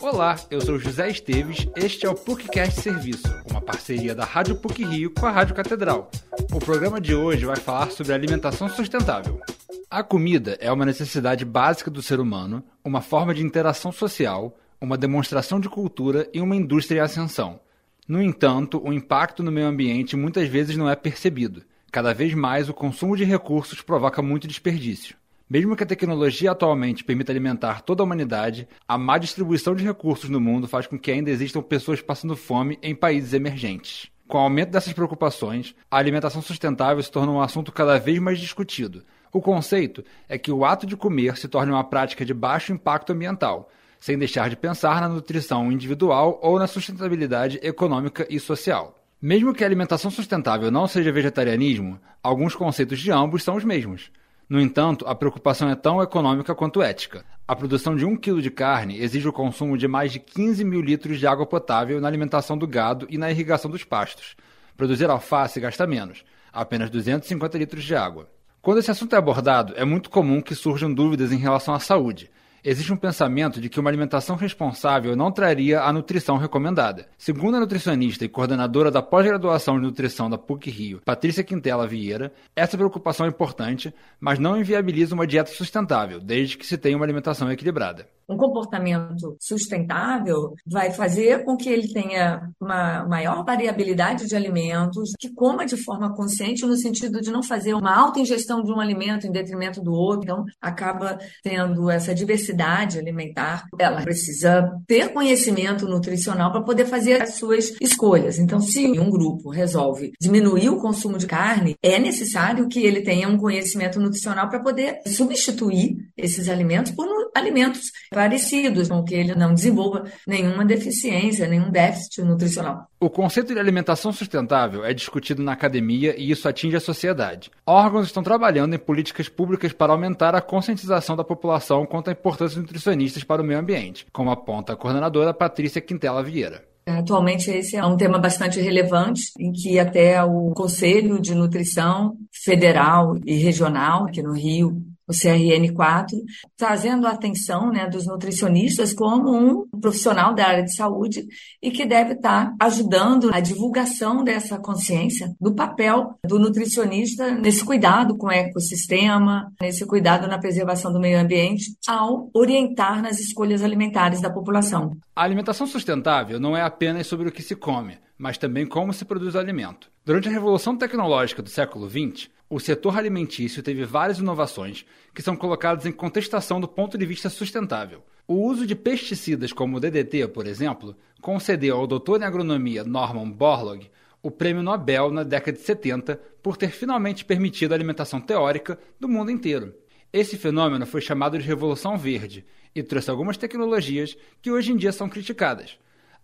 Olá, eu sou José Esteves, este é o PUCcast Serviço, uma parceria da Rádio PUC Rio com a Rádio Catedral. O programa de hoje vai falar sobre alimentação sustentável. A comida é uma necessidade básica do ser humano, uma forma de interação social, uma demonstração de cultura e uma indústria em ascensão. No entanto, o impacto no meio ambiente muitas vezes não é percebido. Cada vez mais o consumo de recursos provoca muito desperdício. Mesmo que a tecnologia atualmente permita alimentar toda a humanidade, a má distribuição de recursos no mundo faz com que ainda existam pessoas passando fome em países emergentes. Com o aumento dessas preocupações, a alimentação sustentável se torna um assunto cada vez mais discutido. O conceito é que o ato de comer se torne uma prática de baixo impacto ambiental, sem deixar de pensar na nutrição individual ou na sustentabilidade econômica e social. Mesmo que a alimentação sustentável não seja vegetarianismo, alguns conceitos de ambos são os mesmos. No entanto, a preocupação é tão econômica quanto ética. A produção de um quilo de carne exige o consumo de mais de 15 mil litros de água potável na alimentação do gado e na irrigação dos pastos. Produzir alface gasta menos, apenas 250 litros de água. Quando esse assunto é abordado, é muito comum que surjam dúvidas em relação à saúde, existe um pensamento de que uma alimentação responsável não traria a nutrição recomendada. Segundo a nutricionista e coordenadora da pós-graduação de nutrição da PUC Rio, Patrícia Quintela Vieira, essa preocupação é importante, mas não inviabiliza uma dieta sustentável, desde que se tenha uma alimentação equilibrada um comportamento sustentável vai fazer com que ele tenha uma maior variabilidade de alimentos, que coma de forma consciente no sentido de não fazer uma alta ingestão de um alimento em detrimento do outro. Então, acaba tendo essa diversidade alimentar. Ela precisa ter conhecimento nutricional para poder fazer as suas escolhas. Então, se um grupo resolve diminuir o consumo de carne, é necessário que ele tenha um conhecimento nutricional para poder substituir esses alimentos por alimentos parecidos, com que ele não desenvolva nenhuma deficiência, nenhum déficit nutricional. O conceito de alimentação sustentável é discutido na academia e isso atinge a sociedade. Órgãos estão trabalhando em políticas públicas para aumentar a conscientização da população quanto à importância nutricionistas para o meio ambiente, como aponta a coordenadora Patrícia Quintela Vieira. Atualmente esse é um tema bastante relevante, em que até o Conselho de Nutrição Federal e Regional, aqui no Rio, o CRN4, trazendo a atenção né, dos nutricionistas como um profissional da área de saúde e que deve estar ajudando a divulgação dessa consciência do papel do nutricionista nesse cuidado com o ecossistema, nesse cuidado na preservação do meio ambiente, ao orientar nas escolhas alimentares da população. A alimentação sustentável não é apenas sobre o que se come, mas também como se produz alimento. Durante a revolução tecnológica do século XX, o setor alimentício teve várias inovações que são colocadas em contestação do ponto de vista sustentável. O uso de pesticidas como o DDT, por exemplo, concedeu ao doutor em agronomia Norman Borlaug o prêmio Nobel na década de 70 por ter finalmente permitido a alimentação teórica do mundo inteiro. Esse fenômeno foi chamado de Revolução Verde e trouxe algumas tecnologias que hoje em dia são criticadas.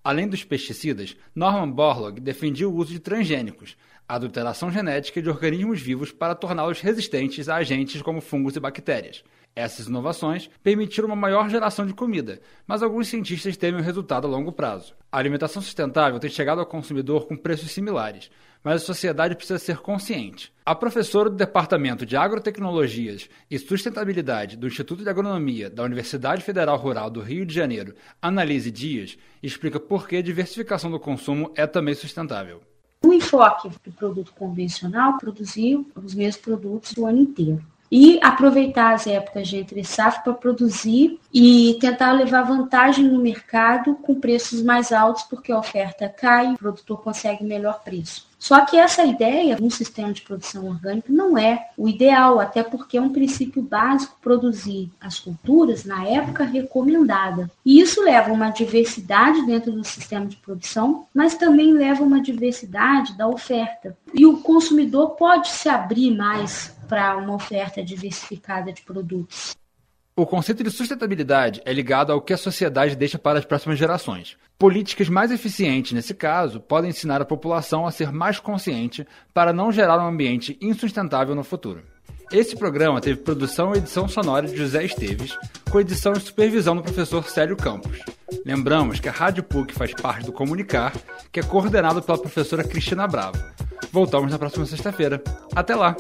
Além dos pesticidas, Norman Borlaug defendia o uso de transgênicos, adulteração genética de organismos vivos para torná-los resistentes a agentes como fungos e bactérias. Essas inovações permitiram uma maior geração de comida, mas alguns cientistas temem o resultado a longo prazo. A alimentação sustentável tem chegado ao consumidor com preços similares, mas a sociedade precisa ser consciente. A professora do Departamento de Agrotecnologias e Sustentabilidade do Instituto de Agronomia da Universidade Federal Rural do Rio de Janeiro, Analise Dias, explica por que a diversificação do consumo é também sustentável. O enfoque do produto convencional produzir os mesmos produtos o ano inteiro e aproveitar as épocas de entre safra para produzir e tentar levar vantagem no mercado com preços mais altos, porque a oferta cai, o produtor consegue melhor preço. Só que essa ideia, um sistema de produção orgânica, não é o ideal, até porque é um princípio básico produzir as culturas na época recomendada. E isso leva uma diversidade dentro do sistema de produção, mas também leva uma diversidade da oferta. E o consumidor pode se abrir mais para uma oferta diversificada de produtos. O conceito de sustentabilidade é ligado ao que a sociedade deixa para as próximas gerações. Políticas mais eficientes, nesse caso, podem ensinar a população a ser mais consciente para não gerar um ambiente insustentável no futuro. Esse programa teve produção e edição sonora de José Esteves, com edição e supervisão do professor Célio Campos. Lembramos que a Rádio PUC faz parte do Comunicar, que é coordenado pela professora Cristina Bravo. Voltamos na próxima sexta-feira. Até lá!